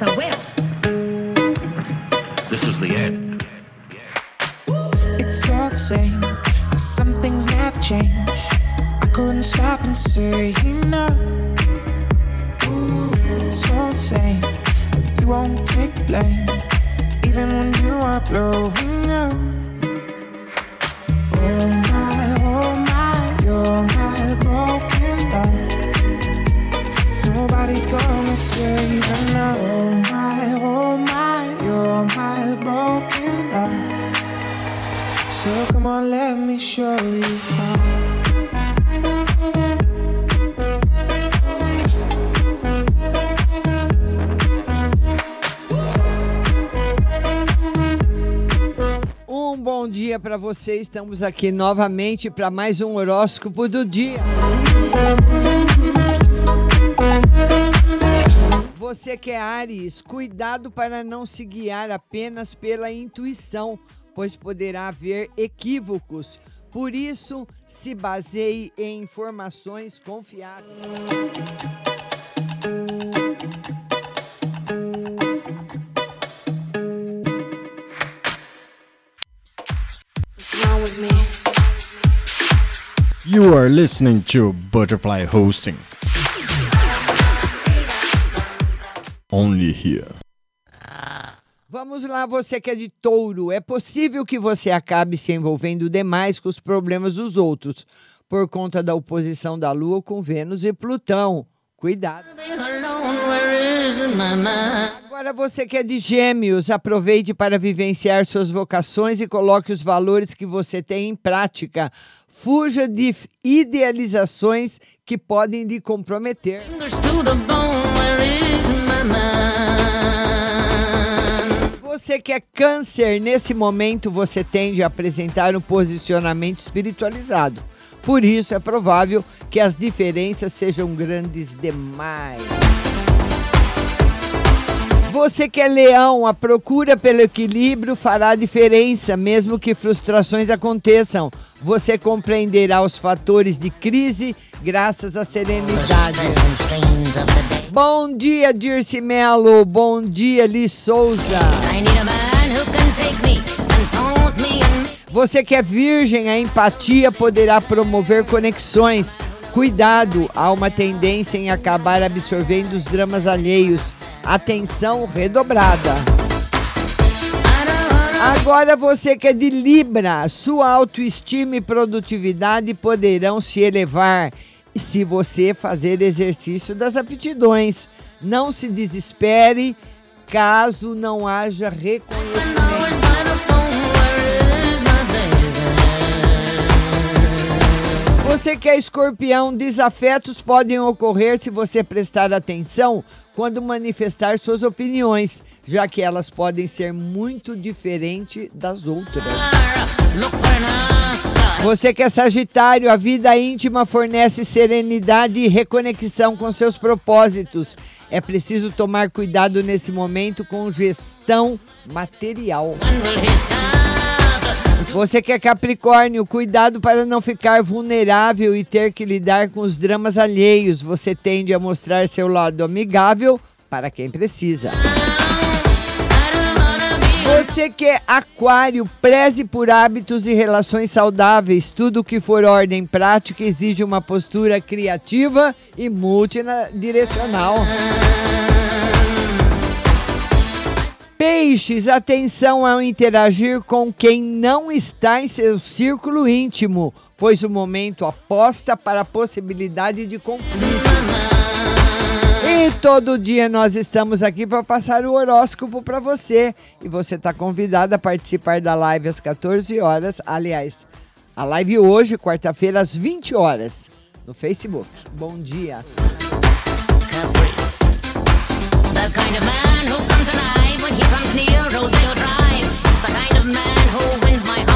so well. This is the end. It's all the same. Some things never change. I couldn't stop and say no. It's all the same. You won't take blame, even when you are blowing up. Um bom dia para você. Estamos aqui novamente para mais um horóscopo do dia. Você que é Ares, cuidado para não se guiar apenas pela intuição, pois poderá haver equívocos. Por isso, se baseie em informações confiáveis. You are listening to Butterfly Hosting. Only here. Vamos lá, você que é de touro. É possível que você acabe se envolvendo demais com os problemas dos outros, por conta da oposição da Lua com Vênus e Plutão. Cuidado. Agora você que é de gêmeos, aproveite para vivenciar suas vocações e coloque os valores que você tem em prática. Fuja de idealizações que podem lhe comprometer. Você que é câncer, nesse momento você tende a apresentar um posicionamento espiritualizado. Por isso é provável que as diferenças sejam grandes demais. Você que é leão, a procura pelo equilíbrio fará diferença, mesmo que frustrações aconteçam. Você compreenderá os fatores de crise graças à serenidade. Bom dia, Dirce Melo. Bom dia, Li Souza. Você que é virgem, a empatia poderá promover conexões. Cuidado, há uma tendência em acabar absorvendo os dramas alheios. Atenção redobrada. Agora você que é de Libra, sua autoestima e produtividade poderão se elevar se você fazer exercício das aptidões. Não se desespere caso não haja reconhecimento. Você que é escorpião, desafetos podem ocorrer se você prestar atenção quando manifestar suas opiniões, já que elas podem ser muito diferentes das outras. Você que é Sagitário, a vida íntima fornece serenidade e reconexão com seus propósitos. É preciso tomar cuidado nesse momento com gestão material. Você que é Capricórnio, cuidado para não ficar vulnerável e ter que lidar com os dramas alheios. Você tende a mostrar seu lado amigável para quem precisa. Você que é aquário, preze por hábitos e relações saudáveis. Tudo que for ordem prática exige uma postura criativa e multidirecional. Peixes, atenção ao interagir com quem não está em seu círculo íntimo, pois o momento aposta para a possibilidade de conflito. E todo dia nós estamos aqui para passar o horóscopo para você. E você está convidado a participar da live às 14 horas. Aliás, a live hoje, quarta-feira, às 20 horas, no Facebook. Bom dia. The when he comes near, oh, drive. He's the kind of man who wins my heart.